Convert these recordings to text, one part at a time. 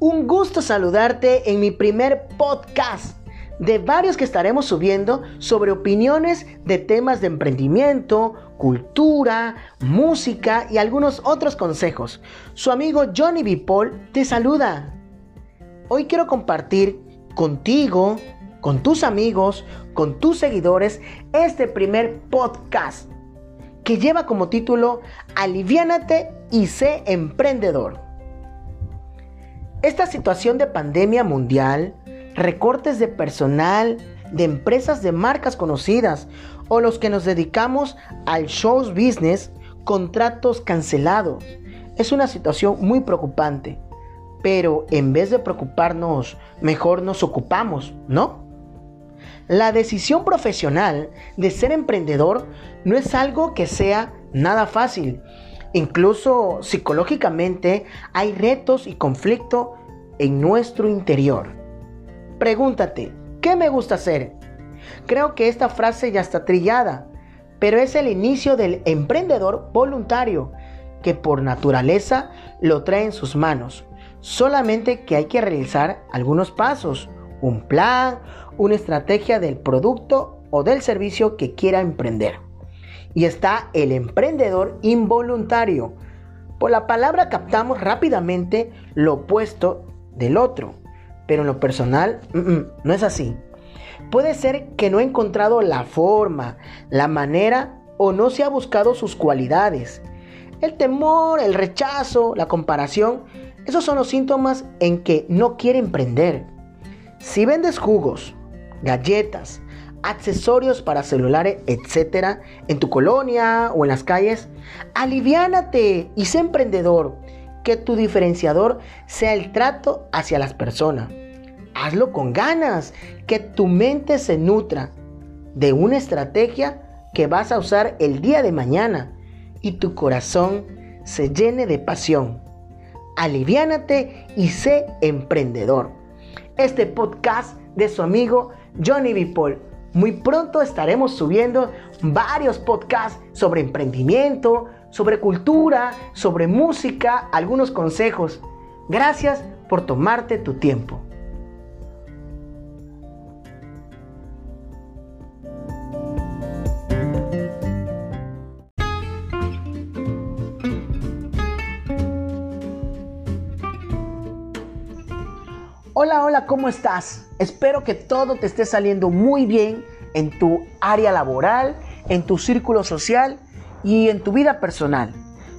Un gusto saludarte en mi primer podcast de varios que estaremos subiendo sobre opiniones de temas de emprendimiento, cultura, música y algunos otros consejos. Su amigo Johnny B. Paul te saluda. Hoy quiero compartir contigo, con tus amigos, con tus seguidores, este primer podcast que lleva como título Aliviánate y sé emprendedor. Esta situación de pandemia mundial, recortes de personal, de empresas de marcas conocidas o los que nos dedicamos al show business, contratos cancelados. Es una situación muy preocupante. Pero en vez de preocuparnos, mejor nos ocupamos, ¿no? La decisión profesional de ser emprendedor no es algo que sea nada fácil. Incluso psicológicamente hay retos y conflicto en nuestro interior. Pregúntate, ¿qué me gusta hacer? Creo que esta frase ya está trillada, pero es el inicio del emprendedor voluntario que por naturaleza lo trae en sus manos. Solamente que hay que realizar algunos pasos, un plan, una estrategia del producto o del servicio que quiera emprender. Y está el emprendedor involuntario. Por la palabra captamos rápidamente lo opuesto del otro, pero en lo personal no es así. Puede ser que no ha encontrado la forma, la manera o no se ha buscado sus cualidades. El temor, el rechazo, la comparación, esos son los síntomas en que no quiere emprender. Si vendes jugos, galletas, accesorios para celulares, etcétera, en tu colonia o en las calles, aliviánate y sé emprendedor. Que tu diferenciador sea el trato hacia las personas. Hazlo con ganas, que tu mente se nutra de una estrategia que vas a usar el día de mañana y tu corazón se llene de pasión. Aliviánate y sé emprendedor. Este podcast de su amigo Johnny B. Muy pronto estaremos subiendo varios podcasts sobre emprendimiento, sobre cultura, sobre música, algunos consejos. Gracias por tomarte tu tiempo. Hola, hola, ¿cómo estás? Espero que todo te esté saliendo muy bien en tu área laboral, en tu círculo social y en tu vida personal.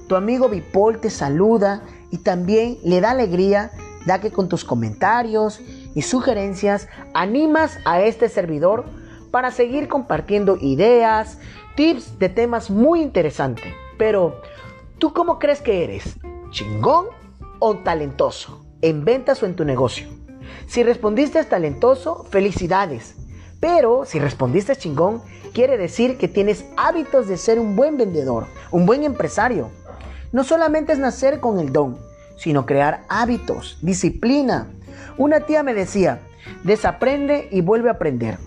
Tu amigo Bipol te saluda y también le da alegría ya que con tus comentarios y sugerencias animas a este servidor para seguir compartiendo ideas, tips de temas muy interesantes. Pero, ¿tú cómo crees que eres? ¿Chingón o talentoso? ¿En ventas o en tu negocio? Si respondiste talentoso, felicidades. Pero si respondiste chingón, quiere decir que tienes hábitos de ser un buen vendedor, un buen empresario. No solamente es nacer con el don, sino crear hábitos, disciplina. Una tía me decía, desaprende y vuelve a aprender.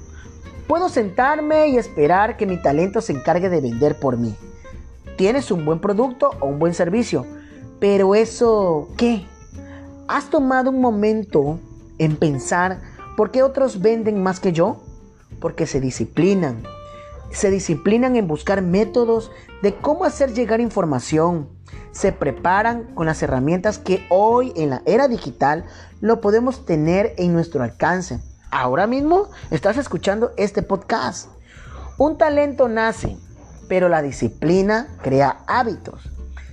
Puedo sentarme y esperar que mi talento se encargue de vender por mí. Tienes un buen producto o un buen servicio, pero eso, ¿qué? ¿Has tomado un momento en pensar por qué otros venden más que yo, porque se disciplinan. Se disciplinan en buscar métodos de cómo hacer llegar información. Se preparan con las herramientas que hoy en la era digital lo podemos tener en nuestro alcance. Ahora mismo estás escuchando este podcast. Un talento nace, pero la disciplina crea hábitos.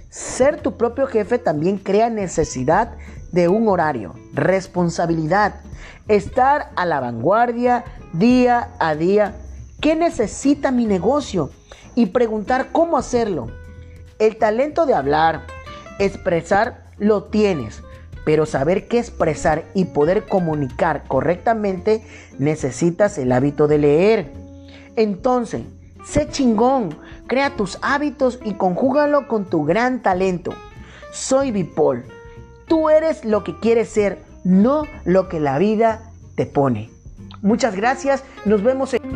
Ser tu propio jefe también crea necesidad de un horario, responsabilidad, estar a la vanguardia día a día. ¿Qué necesita mi negocio? Y preguntar cómo hacerlo. El talento de hablar, expresar, lo tienes. Pero saber qué expresar y poder comunicar correctamente necesitas el hábito de leer. Entonces, sé chingón, crea tus hábitos y conjúgalo con tu gran talento. Soy Bipol Tú eres lo que quieres ser, no lo que la vida te pone. Muchas gracias, nos vemos en...